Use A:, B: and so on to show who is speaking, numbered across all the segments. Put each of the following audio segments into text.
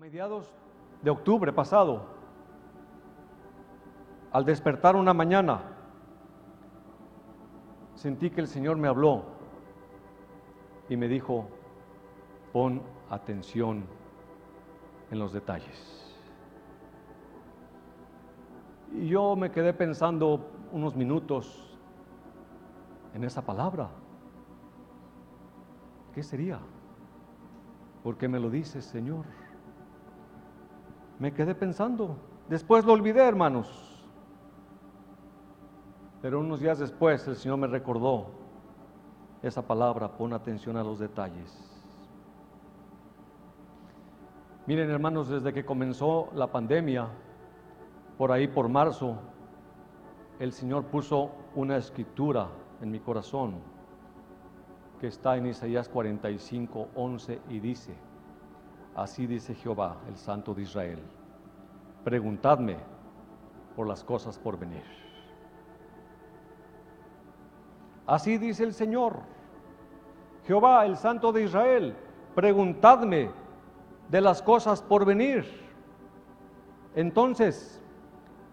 A: mediados de octubre pasado, al despertar una mañana, sentí que el Señor me habló y me dijo, pon atención en los detalles. Y yo me quedé pensando unos minutos en esa palabra. ¿Qué sería? ¿Por qué me lo dices, Señor? Me quedé pensando. Después lo olvidé, hermanos. Pero unos días después el Señor me recordó esa palabra, pon atención a los detalles. Miren, hermanos, desde que comenzó la pandemia, por ahí por marzo, el Señor puso una escritura en mi corazón que está en Isaías 45, 11 y dice, así dice Jehová, el Santo de Israel, preguntadme por las cosas por venir. Así dice el Señor, Jehová, el Santo de Israel, preguntadme de las cosas por venir. Entonces,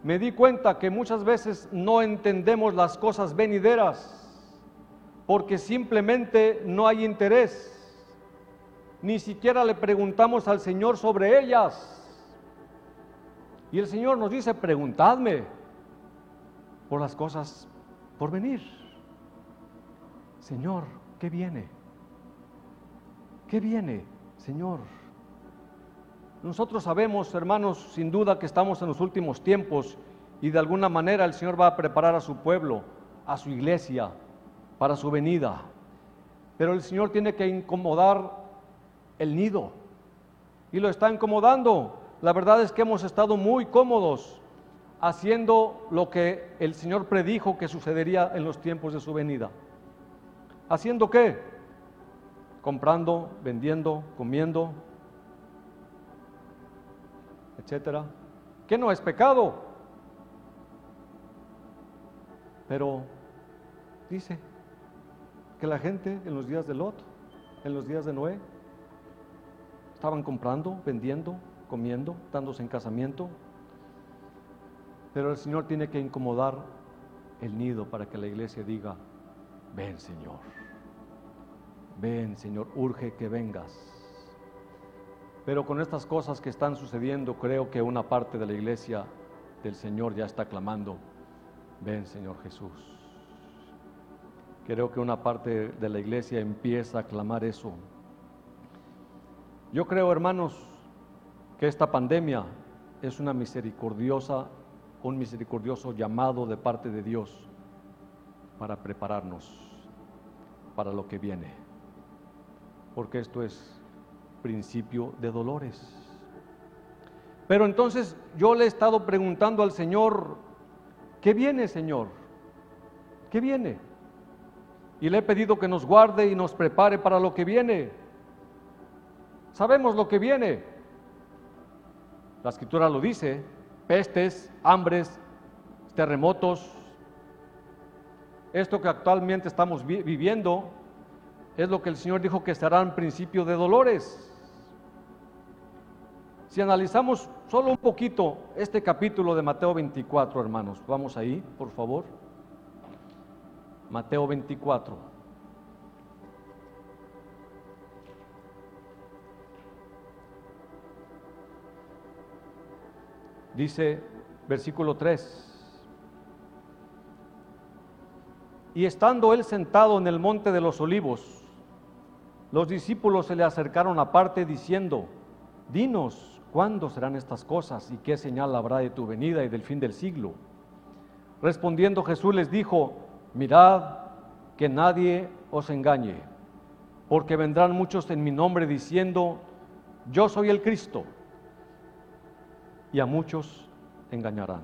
A: me di cuenta que muchas veces no entendemos las cosas venideras porque simplemente no hay interés. Ni siquiera le preguntamos al Señor sobre ellas. Y el Señor nos dice, preguntadme por las cosas por venir. Señor, ¿qué viene? ¿Qué viene, Señor? Nosotros sabemos, hermanos, sin duda que estamos en los últimos tiempos y de alguna manera el Señor va a preparar a su pueblo, a su iglesia, para su venida. Pero el Señor tiene que incomodar el nido y lo está incomodando. La verdad es que hemos estado muy cómodos haciendo lo que el Señor predijo que sucedería en los tiempos de su venida. ¿Haciendo qué? Comprando, vendiendo, comiendo, etcétera, que no es pecado. Pero dice que la gente en los días de Lot, en los días de Noé, estaban comprando, vendiendo, comiendo, dándose en casamiento. Pero el Señor tiene que incomodar el nido para que la iglesia diga, ven Señor, ven Señor, urge que vengas. Pero con estas cosas que están sucediendo, creo que una parte de la iglesia del Señor ya está clamando, ven Señor Jesús. Creo que una parte de la iglesia empieza a clamar eso. Yo creo, hermanos, que esta pandemia es una misericordiosa, un misericordioso llamado de parte de Dios para prepararnos para lo que viene. Porque esto es principio de dolores. Pero entonces yo le he estado preguntando al Señor, ¿qué viene, Señor? ¿Qué viene? Y le he pedido que nos guarde y nos prepare para lo que viene. Sabemos lo que viene. La escritura lo dice, pestes, hambres, terremotos. Esto que actualmente estamos viviendo es lo que el Señor dijo que estarán principio de dolores. Si analizamos solo un poquito este capítulo de Mateo 24, hermanos, vamos ahí, por favor. Mateo 24. Dice versículo 3. Y estando él sentado en el monte de los olivos, los discípulos se le acercaron aparte diciendo, dinos, ¿Cuándo serán estas cosas y qué señal habrá de tu venida y del fin del siglo? Respondiendo Jesús les dijo, mirad que nadie os engañe, porque vendrán muchos en mi nombre diciendo, yo soy el Cristo, y a muchos engañarán.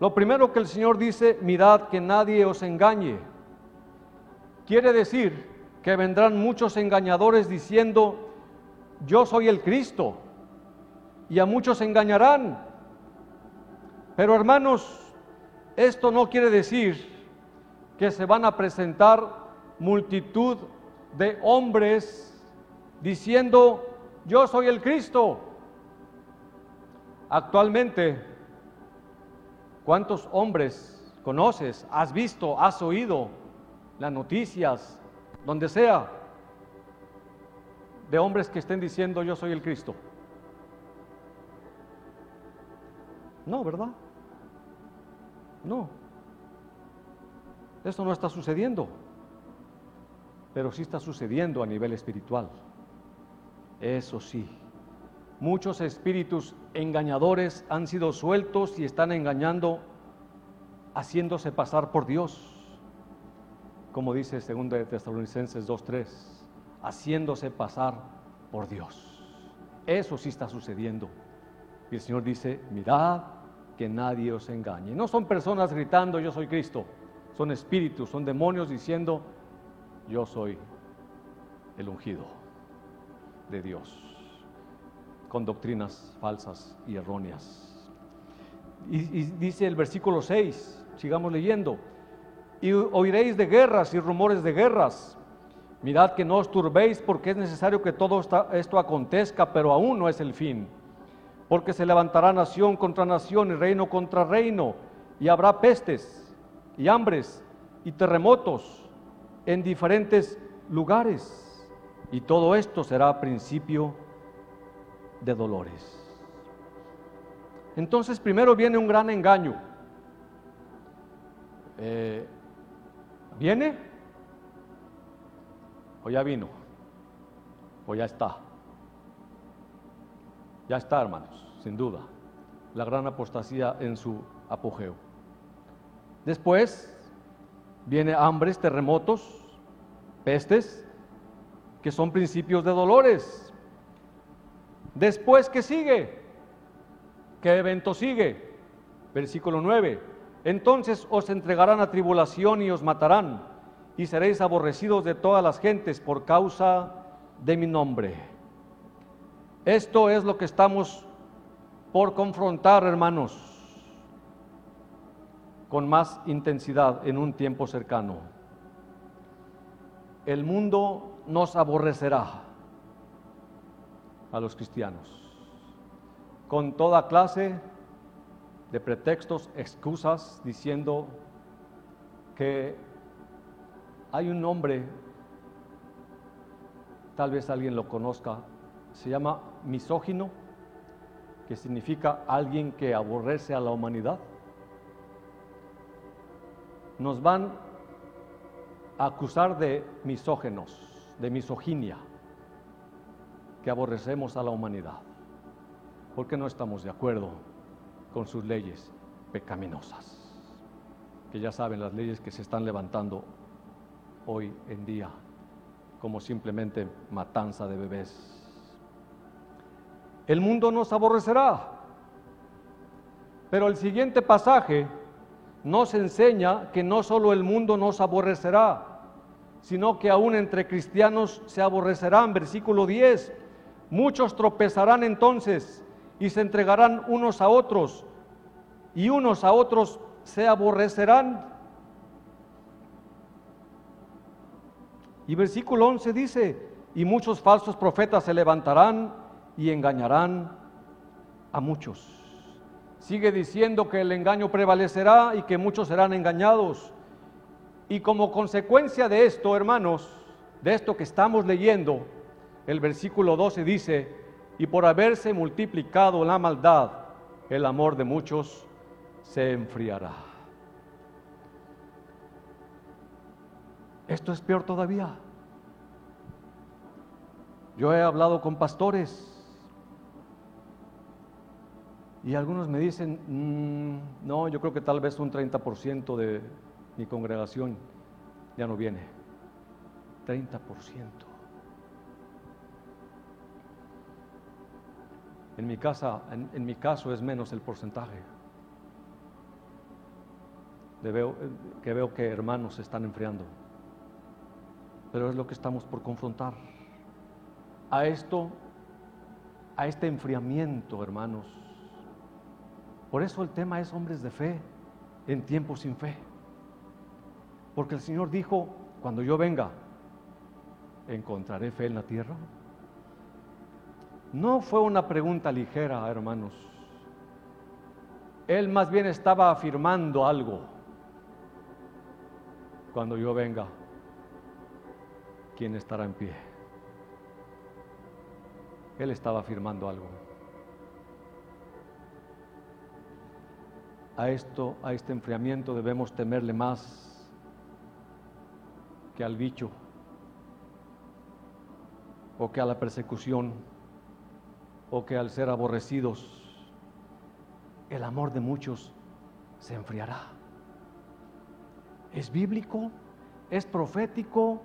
A: Lo primero que el Señor dice, mirad que nadie os engañe, quiere decir que vendrán muchos engañadores diciendo, yo soy el Cristo, y a muchos engañarán. Pero hermanos, esto no quiere decir que se van a presentar multitud de hombres diciendo, yo soy el Cristo. Actualmente, ¿cuántos hombres conoces, has visto, has oído las noticias, donde sea, de hombres que estén diciendo yo soy el Cristo? No, ¿verdad? No. Esto no está sucediendo, pero sí está sucediendo a nivel espiritual. Eso sí. Muchos espíritus engañadores han sido sueltos y están engañando, haciéndose pasar por Dios. Como dice 2 de Tesalonicenses 2.3, haciéndose pasar por Dios. Eso sí está sucediendo. Y el Señor dice, mirad que nadie os engañe. No son personas gritando, yo soy Cristo. Son espíritus, son demonios diciendo, yo soy el ungido de Dios, con doctrinas falsas y erróneas. Y, dice el versículo 6, sigamos leyendo, y oiréis de guerras y rumores de guerras. Mirad que no os turbéis porque es necesario que todo esto acontezca, pero aún no es el fin porque se levantará nación contra nación y reino contra reino, y habrá pestes y hambres y terremotos en diferentes lugares. Y todo esto será principio de dolores. Entonces primero viene un gran engaño. Eh, ¿Viene? ¿O ya vino? ¿O ya está? Ya está, hermanos, sin duda, la gran apostasía en su apogeo. Después viene hambres, terremotos, pestes, que son principios de dolores. Después, ¿qué sigue? ¿Qué evento sigue? Versículo 9. Entonces os entregarán a tribulación y os matarán, y seréis aborrecidos de todas las gentes por causa de mi nombre. Esto es lo que estamos por confrontar, hermanos, con más intensidad en un tiempo cercano. El mundo nos aborrecerá a los cristianos con toda clase de pretextos, excusas, diciendo que hay un nombre, tal vez alguien lo conozca, se llama misógino, que significa alguien que aborrece a la humanidad. Nos van a acusar de misógenos, de misoginia, que aborrecemos a la humanidad, porque no estamos de acuerdo con sus leyes pecaminosas, que ya saben las leyes que se están levantando hoy en día, como simplemente matanza de bebés el mundo nos aborrecerá. Pero el siguiente pasaje nos enseña que no solo el mundo nos aborrecerá, sino que aún entre cristianos se aborrecerán. Versículo 10, muchos tropezarán entonces y se entregarán unos a otros y unos a otros se aborrecerán. Y versículo 11 dice, y muchos falsos profetas se levantarán y engañarán a muchos. Sigue diciendo que el engaño prevalecerá y que muchos serán engañados. Y como consecuencia de esto, hermanos, de esto que estamos leyendo, el versículo 12 dice, y por haberse multiplicado la maldad, el amor de muchos se enfriará. Esto es peor todavía. Yo he hablado con pastores y algunos me dicen, mm, no, yo creo que tal vez un 30% de mi congregación ya no viene. 30%. En mi, casa, en, mi caso es menos el porcentaje. veo, que veo que hermanos se están enfriando. Pero es lo que estamos por confrontar. A esto, a este enfriamiento, hermanos, por eso el tema es hombres de fe en tiempos sin fe. Porque el Señor dijo, cuando yo venga, ¿encontraré fe en la tierra? No fue una pregunta ligera, hermanos. Él más bien estaba afirmando algo. Cuando yo venga, ¿quién estará en pie? Él estaba afirmando algo. A esto, a este enfriamiento debemos temerle más que al bicho o que a la persecución o que al ser aborrecidos el amor de muchos se enfriará. Es bíblico, es profético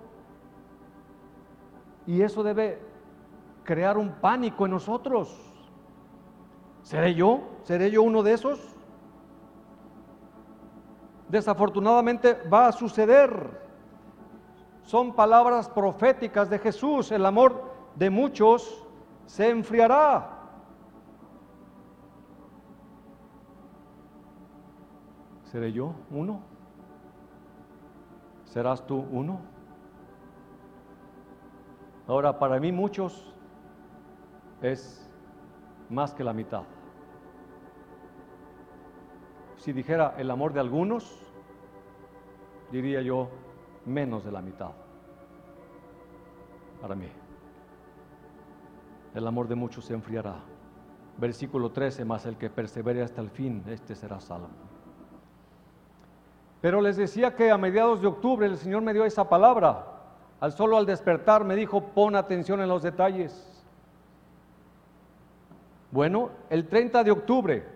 A: y eso debe crear un pánico en nosotros. ¿Seré yo? ¿Seré yo uno de esos? Desafortunadamente va a suceder. Son palabras proféticas de Jesús. El amor de muchos se enfriará. ¿Seré yo uno? ¿Serás tú uno? Ahora, para mí muchos es más que la mitad. Si dijera el amor de algunos, diría yo menos de la mitad. Para mí. El amor de muchos se enfriará. Versículo 13, más el que persevere hasta el fin, este será salvo. Pero les decía que a mediados de octubre el Señor me dio esa palabra. Al solo al despertar me dijo, pon atención en los detalles. Bueno, el 30 de octubre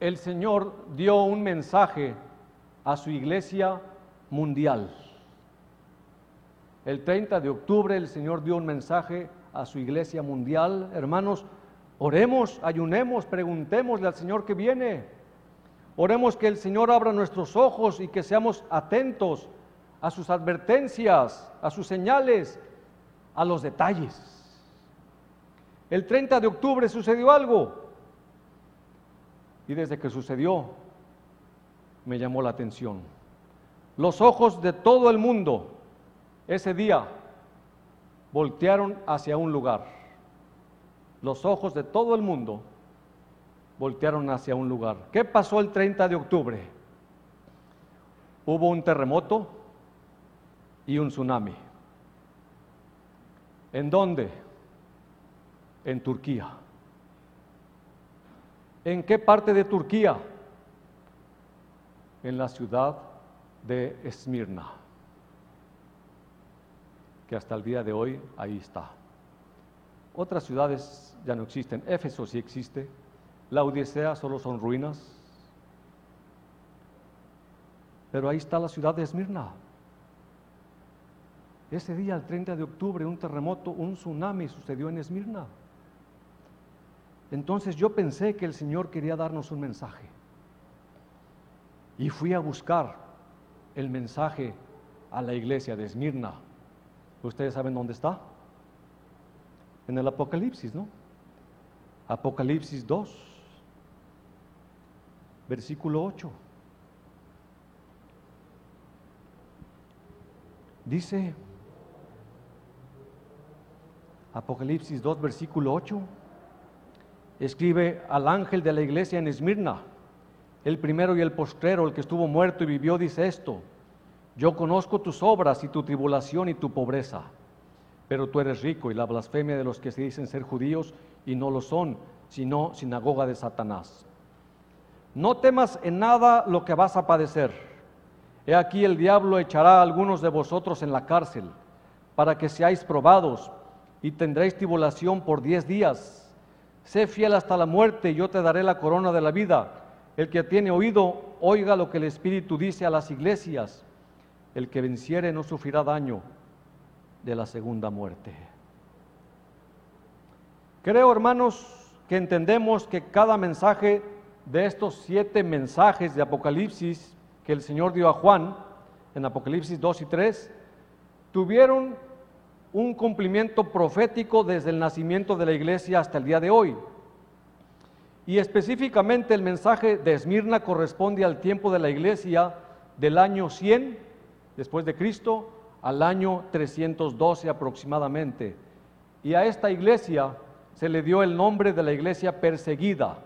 A: el Señor dio un mensaje a su iglesia mundial. El 30 de octubre el Señor dio un mensaje a su iglesia mundial. Hermanos, oremos, ayunemos, preguntémosle al Señor que viene. Oremos que el Señor abra nuestros ojos y que seamos atentos a sus advertencias, a sus señales, a los detalles. El 30 de octubre sucedió algo y desde que sucedió me llamó la atención. Los ojos de todo el mundo ese día voltearon hacia un lugar. Los ojos de todo el mundo voltearon hacia un lugar. ¿Qué pasó el 30 de octubre? Hubo un terremoto y un tsunami. ¿En dónde? En Turquía. ¿En qué parte de Turquía? En la ciudad de Esmirna, que hasta el día de hoy ahí está. Otras ciudades ya no existen. Éfeso sí existe, la Odisea solo son ruinas. Pero ahí está la ciudad de Esmirna. Ese día, el 30 de octubre, un terremoto, un tsunami sucedió en Esmirna. Entonces yo pensé que el Señor quería darnos un mensaje. Y fui a buscar el mensaje a la iglesia de Esmirna. ¿Ustedes saben dónde está? En el Apocalipsis, ¿no? Apocalipsis 2 versículo 8. Dice Apocalipsis 2, versículo 8, escribe al ángel de la iglesia en Esmirna, el primero y el postrero, el que estuvo muerto y vivió, dice esto, yo conozco tus obras y tu tribulación y tu pobreza, pero tú eres rico y la blasfemia de los que se dicen ser judíos y no lo son, sino sinagoga de Satanás. No temas en nada lo que vas a padecer. He aquí el diablo echará a algunos de vosotros en la cárcel, para que seáis probados y tendréis tribulación por diez días. Sé fiel hasta la muerte y yo te daré la corona de la vida. El que tiene oído, oiga lo que el Espíritu dice a las iglesias. El que venciere no sufrirá daño de la segunda muerte. Creo, hermanos, que entendemos que cada mensaje de estos siete mensajes de Apocalipsis que el Señor dio a Juan en Apocalipsis 2 y 3, tuvieron un cumplimiento profético desde el nacimiento de la iglesia hasta el día de hoy. Y específicamente el mensaje de Esmirna corresponde al tiempo de la iglesia del año 100 después de Cristo al año 312 aproximadamente. Y a esta iglesia se le dio el nombre de la iglesia perseguida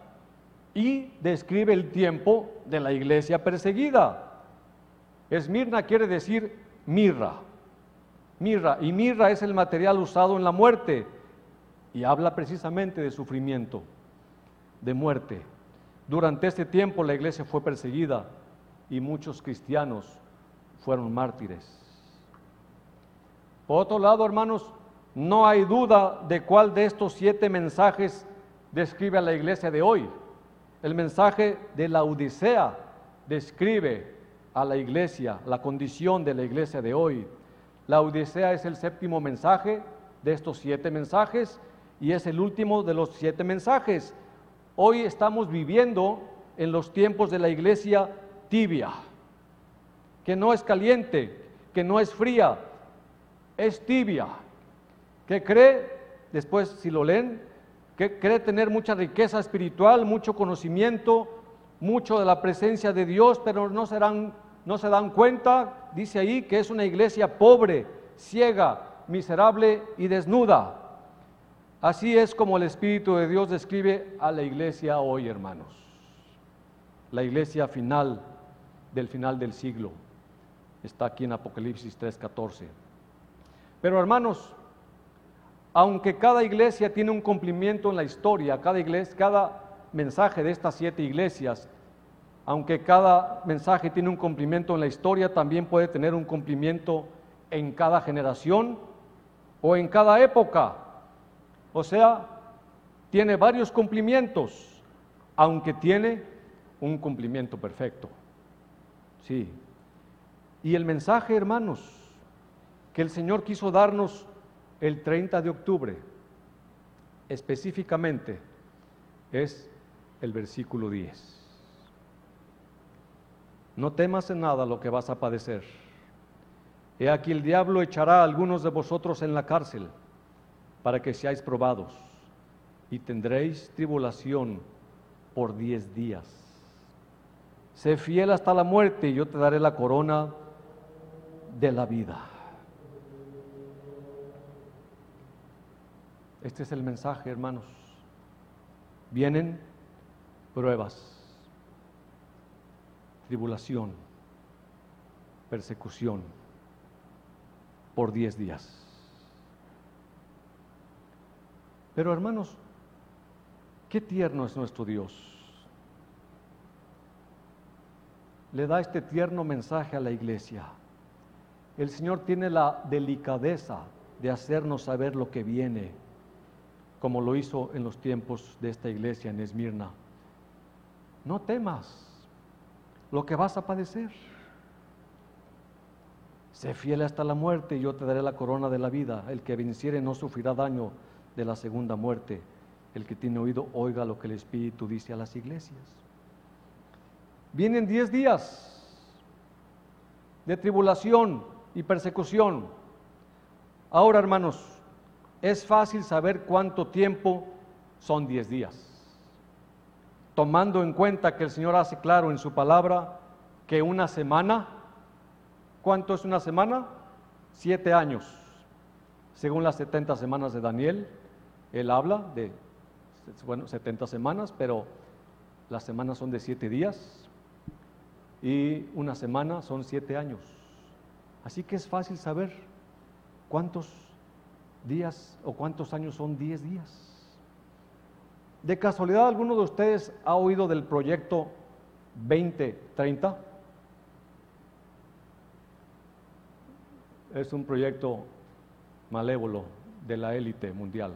A: y describe el tiempo de la iglesia perseguida. Esmirna quiere decir mirra, mirra, y mirra es el material usado en la muerte y habla precisamente de sufrimiento, de muerte. Durante este tiempo la iglesia fue perseguida y muchos cristianos fueron mártires. Por otro lado, hermanos, no hay duda de cuál de estos siete mensajes describe a la iglesia de hoy. El mensaje de la Odisea describe a la iglesia, la condición de la iglesia de hoy. La Odisea es el séptimo mensaje de estos siete mensajes y es el último de los siete mensajes. Hoy estamos viviendo en los tiempos de la iglesia tibia, que no es caliente, que no es fría, es tibia, que cree, después si lo leen, que cree tener mucha riqueza espiritual, mucho conocimiento, mucho de la presencia de Dios, pero no se dan, no se dan cuenta, dice ahí, que es una iglesia pobre, ciega, miserable y desnuda. Así es como el Espíritu de Dios describe a la iglesia hoy, hermanos. La iglesia final del final del siglo. Está aquí en Apocalipsis 3:14. Pero hermanos, aunque cada iglesia tiene un cumplimiento en la historia, cada cada mensaje de estas siete iglesias, aunque cada mensaje tiene un cumplimiento en la historia, también puede tener un cumplimiento en cada generación o en cada época. O sea, tiene varios cumplimientos, aunque tiene un cumplimiento perfecto. Sí. Y el mensaje, hermanos, que el Señor quiso darnos el 30 de octubre, específicamente, es el versículo 10. No temas en nada lo que vas a padecer. He aquí el diablo echará a algunos de vosotros en la cárcel para que seáis probados y tendréis tribulación por diez días. Sé fiel hasta la muerte y yo te daré la corona de la vida. Este es el mensaje, hermanos. Vienen pruebas, tribulación, persecución por diez días. Pero hermanos, qué tierno es nuestro Dios. Le da este tierno mensaje a la iglesia. El Señor tiene la delicadeza de hacernos saber lo que viene, como lo hizo en los tiempos de esta iglesia en Esmirna. No temas lo que vas a padecer. Sé fiel hasta la muerte y yo te daré la corona de la vida. El que venciere no sufrirá daño de la segunda muerte. El que tiene oído, oiga lo que el Espíritu dice a las iglesias. Vienen diez días de tribulación y persecución. Ahora, hermanos, es fácil saber cuánto tiempo son diez días. Tomando en cuenta que el Señor hace claro en su palabra que una semana, ¿cuánto es una semana? Siete años. Según las 70 semanas de Daniel, él habla de, bueno, 70 semanas, pero las semanas son de siete días y una semana son siete años. Así que es fácil saber cuántos días o cuántos años son diez días. ¿De casualidad alguno de ustedes ha oído del proyecto 2030? Es un proyecto malévolo de la élite mundial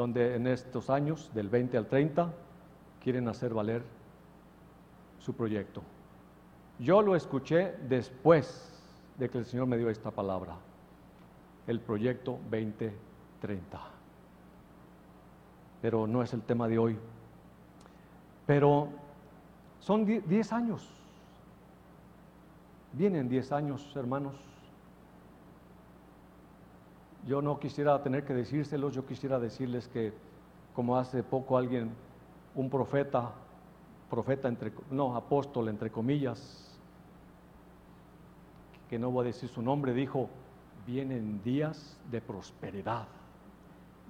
A: donde en estos años, del 20 al 30, quieren hacer valer su proyecto. Yo lo escuché después de que el Señor me dio esta palabra, el proyecto 2030. Pero no es el tema de hoy. Pero son 10 años. Vienen 10 años, hermanos, yo no quisiera tener que decírselos, yo quisiera decirles que como hace poco alguien, un profeta, profeta entre, no, apóstol entre comillas, que no voy a decir su nombre, dijo, vienen días de prosperidad,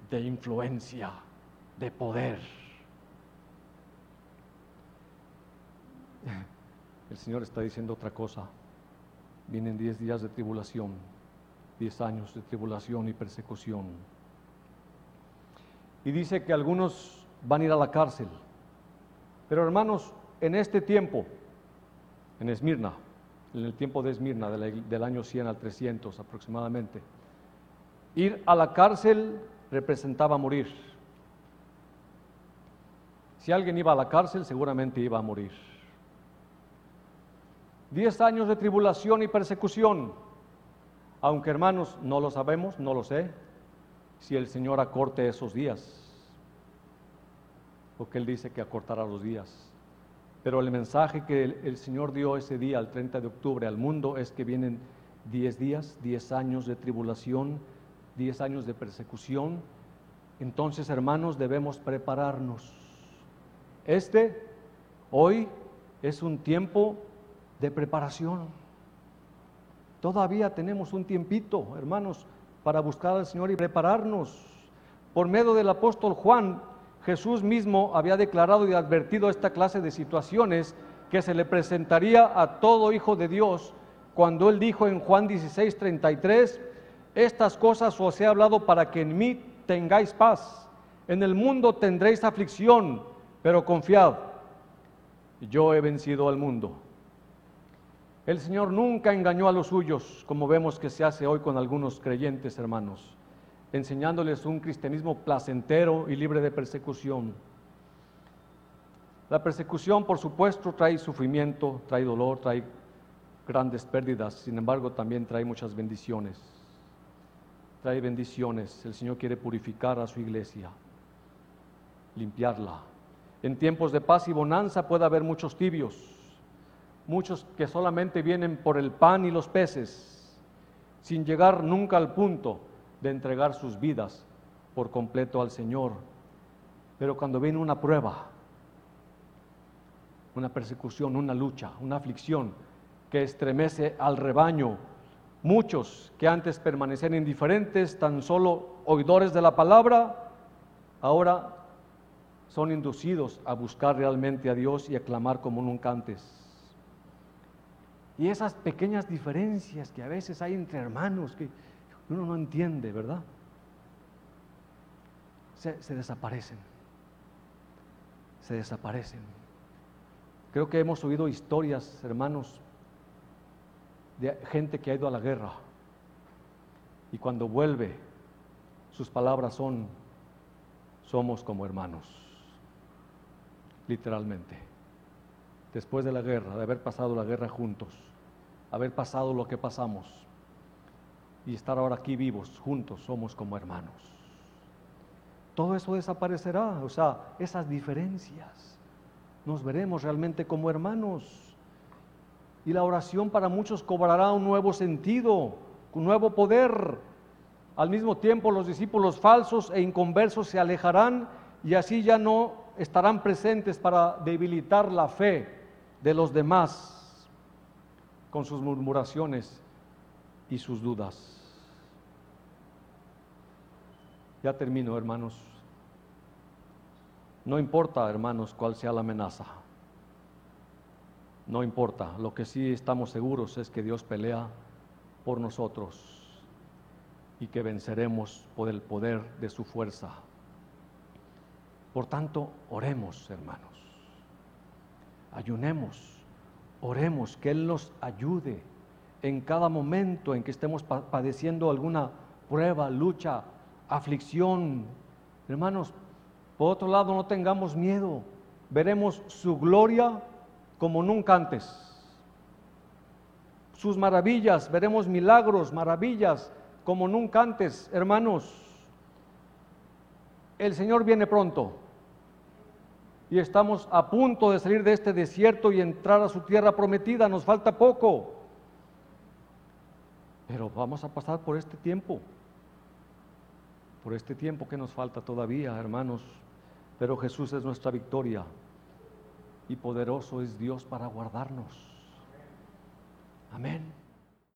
A: de influencia, de poder. El Señor está diciendo otra cosa. Vienen diez días de tribulación, diez años de tribulación y persecución. Y dice que algunos van a ir a la cárcel. Pero hermanos, en este tiempo, en Esmirna, en el tiempo de Esmirna, del año 100 al 300 aproximadamente, ir a la cárcel representaba morir. Si alguien iba a la cárcel, seguramente iba a morir. Diez años de tribulación y persecución, aunque hermanos, no lo sabemos, no lo sé, si el Señor acorte esos días, porque Él dice que acortará los días. Pero el mensaje que el, Señor dio ese día, el 30 de octubre, al mundo es que vienen 10 días, 10 años de tribulación, 10 años de persecución. Entonces, hermanos, debemos prepararnos. Este, hoy, es un tiempo de preparación. Todavía tenemos un tiempito, hermanos, para buscar al Señor y prepararnos. Por medio del apóstol Juan, Jesús mismo había declarado y advertido esta clase de situaciones que se le presentaría a todo hijo de Dios cuando él dijo en Juan 16, 33, estas cosas os he hablado para que en mí tengáis paz. En el mundo tendréis aflicción, pero confiad, yo he vencido al mundo. El Señor nunca engañó a los suyos, como vemos que se hace hoy con algunos creyentes hermanos enseñándoles un cristianismo placentero y libre de persecución. La persecución, por supuesto, trae sufrimiento, trae dolor, trae grandes pérdidas, sin embargo también trae muchas bendiciones. Trae bendiciones. El Señor quiere purificar a su iglesia, limpiarla. En tiempos de paz y bonanza puede haber muchos tibios, muchos que solamente vienen por el pan y los peces, sin llegar nunca al punto de entregar sus vidas por completo al Señor. Pero cuando viene una prueba, una persecución, una lucha, una aflicción que estremece al rebaño, muchos que antes permanecían indiferentes, tan solo oidores de la palabra, ahora son inducidos a buscar realmente a Dios y a clamar como nunca antes. Y esas pequeñas diferencias que a veces hay entre hermanos, que uno no entiende, ¿verdad? Se, desaparecen. Se desaparecen. Creo que hemos oído historias, hermanos, de gente que ha ido a la guerra y cuando vuelve, sus palabras son, somos como hermanos, literalmente. Después de la guerra, de haber pasado la guerra juntos, haber pasado lo que pasamos, y estar ahora aquí vivos, juntos, somos como hermanos. Todo eso desaparecerá, o sea, esas diferencias. Nos veremos realmente como hermanos. Y la oración para muchos cobrará un nuevo sentido, un nuevo poder. Al mismo tiempo los discípulos falsos e inconversos se alejarán y así ya no estarán presentes para debilitar la fe de los demás con sus murmuraciones y sus dudas. Ya termino, hermanos. No importa, hermanos, cuál sea la amenaza. No importa. Lo que sí estamos seguros es que Dios pelea por nosotros y que venceremos por el poder de su fuerza. Por tanto, oremos, hermanos. Ayunemos, oremos, que Él nos ayude en cada momento en que estemos padeciendo alguna prueba, lucha, aflicción. Hermanos, por otro lado, no tengamos miedo. Veremos su gloria como nunca antes. Sus maravillas, veremos milagros, maravillas como nunca antes, hermanos. El Señor viene pronto y estamos a punto de salir de este desierto y entrar a su tierra prometida. Nos falta poco. Pero vamos a pasar por este tiempo, por este tiempo que nos falta todavía, hermanos. Pero Jesús es nuestra victoria y poderoso es Dios para guardarnos. Amén.